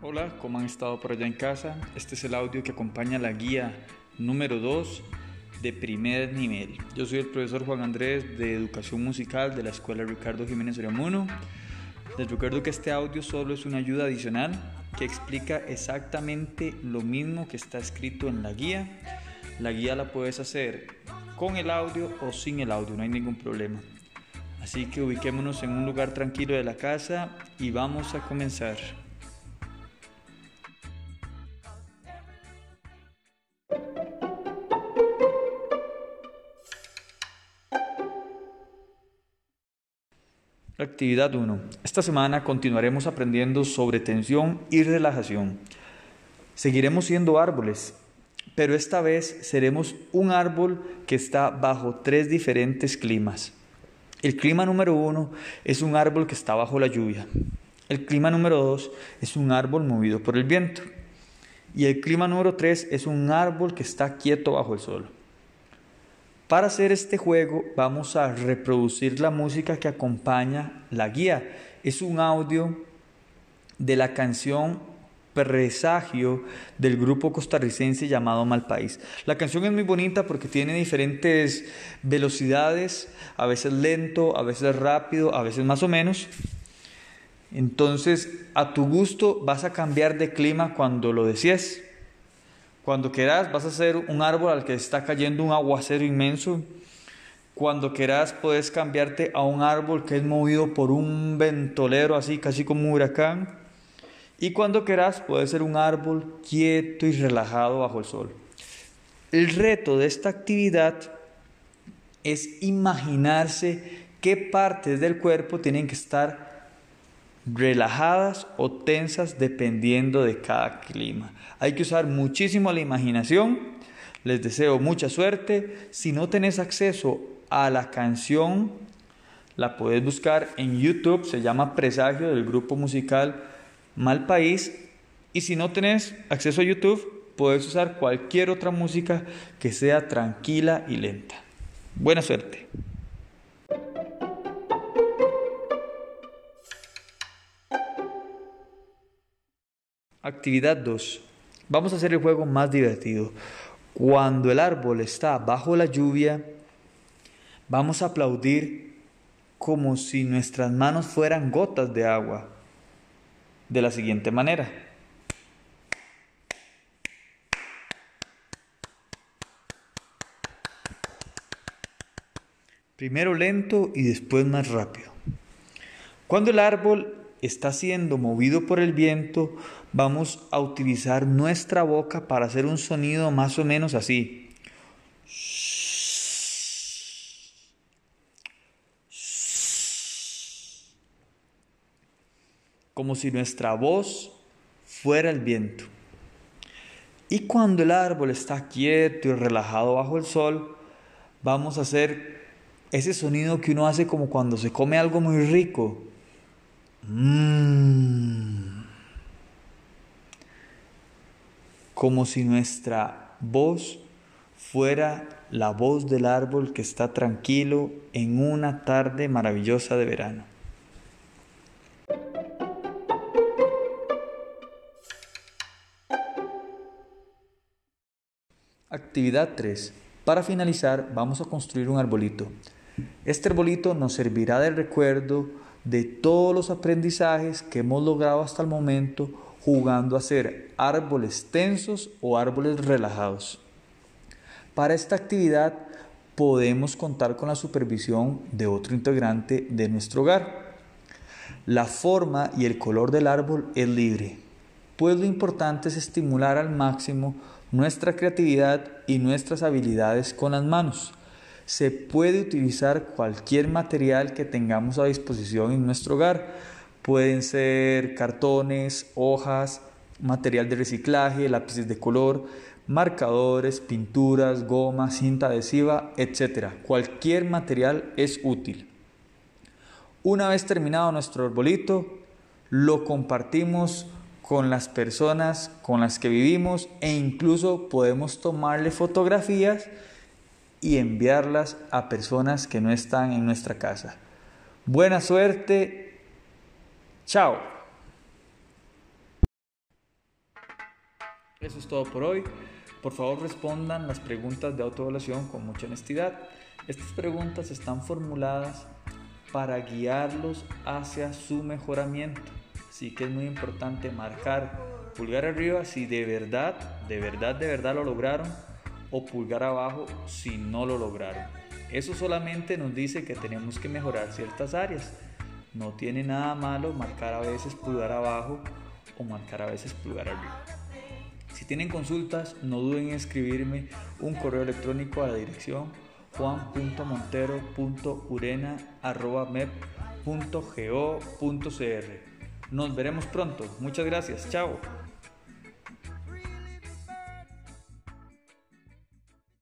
Hola, ¿cómo han estado por allá en casa? Este es el audio que acompaña la guía número 2 de primer nivel. Yo soy el profesor Juan Andrés de Educación Musical de la Escuela Ricardo Jiménez Oriamuno. Les recuerdo que este audio solo es una ayuda adicional que explica exactamente lo mismo que está escrito en la guía. La guía la puedes hacer con el audio o sin el audio, no hay ningún problema. Así que ubiquémonos en un lugar tranquilo de la casa y vamos a comenzar. Actividad 1. Esta semana continuaremos aprendiendo sobre tensión y relajación. Seguiremos siendo árboles, pero esta vez seremos un árbol que está bajo tres diferentes climas. El clima número uno es un árbol que está bajo la lluvia. El clima número dos es un árbol movido por el viento. Y el clima número tres es un árbol que está quieto bajo el sol. Para hacer este juego vamos a reproducir la música que acompaña la guía. Es un audio de la canción Presagio del grupo costarricense llamado Malpaís. La canción es muy bonita porque tiene diferentes velocidades, a veces lento, a veces rápido, a veces más o menos. Entonces, a tu gusto vas a cambiar de clima cuando lo desees. Cuando quieras vas a ser un árbol al que está cayendo un aguacero inmenso. Cuando quieras puedes cambiarte a un árbol que es movido por un ventolero así, casi como un huracán. Y cuando quieras puedes ser un árbol quieto y relajado bajo el sol. El reto de esta actividad es imaginarse qué partes del cuerpo tienen que estar relajadas o tensas dependiendo de cada clima. Hay que usar muchísimo la imaginación. Les deseo mucha suerte. Si no tenés acceso a la canción, la puedes buscar en YouTube. Se llama Presagio del grupo musical Mal País. Y si no tenés acceso a YouTube, puedes usar cualquier otra música que sea tranquila y lenta. Buena suerte. Actividad 2. Vamos a hacer el juego más divertido. Cuando el árbol está bajo la lluvia, vamos a aplaudir como si nuestras manos fueran gotas de agua. De la siguiente manera. Primero lento y después más rápido. Cuando el árbol está siendo movido por el viento, vamos a utilizar nuestra boca para hacer un sonido más o menos así. Como si nuestra voz fuera el viento. Y cuando el árbol está quieto y relajado bajo el sol, vamos a hacer ese sonido que uno hace como cuando se come algo muy rico. Mm. Como si nuestra voz fuera la voz del árbol que está tranquilo en una tarde maravillosa de verano. Actividad 3. Para finalizar, vamos a construir un arbolito. Este arbolito nos servirá de recuerdo de todos los aprendizajes que hemos logrado hasta el momento jugando a ser árboles tensos o árboles relajados. Para esta actividad podemos contar con la supervisión de otro integrante de nuestro hogar. La forma y el color del árbol es libre, pues lo importante es estimular al máximo nuestra creatividad y nuestras habilidades con las manos se puede utilizar cualquier material que tengamos a disposición en nuestro hogar. Pueden ser cartones, hojas, material de reciclaje, lápices de color, marcadores, pinturas, goma, cinta adhesiva, etc. Cualquier material es útil. Una vez terminado nuestro arbolito, lo compartimos con las personas con las que vivimos e incluso podemos tomarle fotografías y enviarlas a personas que no están en nuestra casa. Buena suerte. Chao. Eso es todo por hoy. Por favor respondan las preguntas de autoevaluación con mucha honestidad. Estas preguntas están formuladas para guiarlos hacia su mejoramiento. Así que es muy importante marcar pulgar arriba si de verdad, de verdad, de verdad lo lograron o pulgar abajo si no lo lograron. Eso solamente nos dice que tenemos que mejorar ciertas áreas. No tiene nada malo marcar a veces pulgar abajo o marcar a veces pulgar arriba. Si tienen consultas, no duden en escribirme un correo electrónico a la dirección juan.montero.urena.mep.go.cr. Nos veremos pronto. Muchas gracias. Chao.